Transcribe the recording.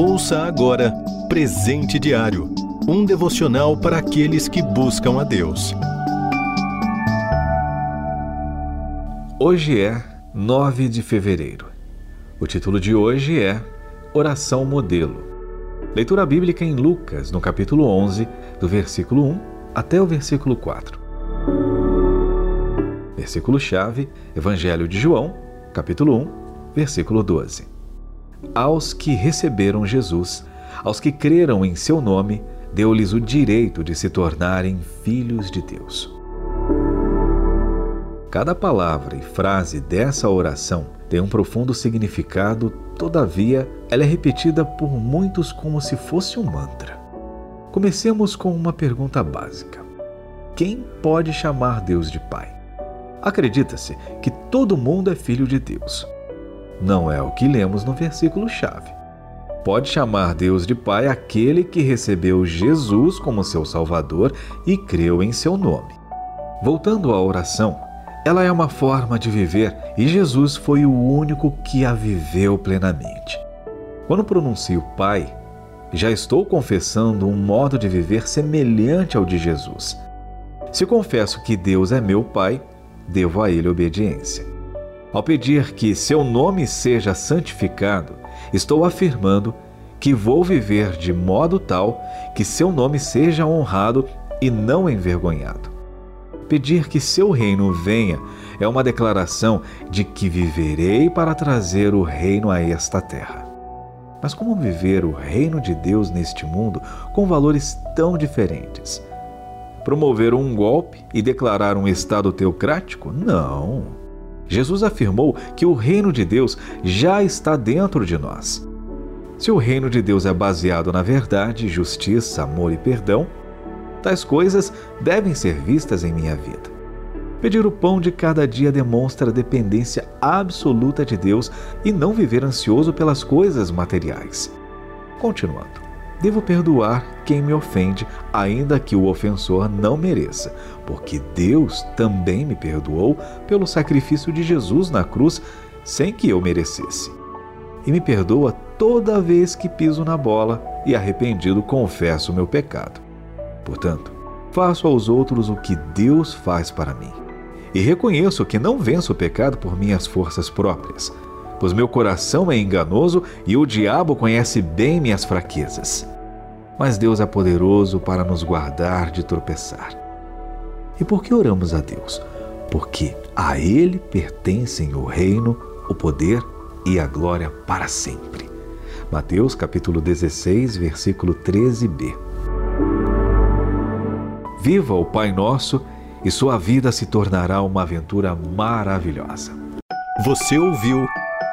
Ouça agora Presente Diário um devocional para aqueles que buscam a Deus. Hoje é 9 de fevereiro. O título de hoje é Oração Modelo. Leitura bíblica em Lucas, no capítulo 11, do versículo 1 até o versículo 4. Versículo-chave, Evangelho de João, capítulo 1, versículo 12. Aos que receberam Jesus, aos que creram em seu nome, deu-lhes o direito de se tornarem filhos de Deus. Cada palavra e frase dessa oração tem um profundo significado, todavia, ela é repetida por muitos como se fosse um mantra. Comecemos com uma pergunta básica: Quem pode chamar Deus de Pai? Acredita-se que todo mundo é filho de Deus. Não é o que lemos no versículo-chave pode chamar Deus de Pai aquele que recebeu Jesus como seu Salvador e creu em seu nome. Voltando à oração, ela é uma forma de viver e Jesus foi o único que a viveu plenamente. Quando pronuncio Pai, já estou confessando um modo de viver semelhante ao de Jesus. Se confesso que Deus é meu Pai, devo a Ele obediência. Ao pedir que seu nome seja santificado, estou afirmando que vou viver de modo tal que seu nome seja honrado e não envergonhado. Pedir que seu reino venha é uma declaração de que viverei para trazer o reino a esta terra. Mas como viver o reino de Deus neste mundo com valores tão diferentes? Promover um golpe e declarar um Estado teocrático? Não. Jesus afirmou que o reino de Deus já está dentro de nós. Se o reino de Deus é baseado na verdade, justiça, amor e perdão, tais coisas devem ser vistas em minha vida. Pedir o pão de cada dia demonstra dependência absoluta de Deus e não viver ansioso pelas coisas materiais. Continuando. Devo perdoar quem me ofende, ainda que o ofensor não mereça, porque Deus também me perdoou pelo sacrifício de Jesus na cruz sem que eu merecesse. E me perdoa toda vez que piso na bola e arrependido confesso o meu pecado. Portanto, faço aos outros o que Deus faz para mim. E reconheço que não venço o pecado por minhas forças próprias pois meu coração é enganoso e o diabo conhece bem minhas fraquezas. Mas Deus é poderoso para nos guardar de tropeçar. E por que oramos a Deus? Porque a Ele pertencem o reino, o poder e a glória para sempre. Mateus capítulo 16, versículo 13b. Viva o Pai Nosso e sua vida se tornará uma aventura maravilhosa. Você ouviu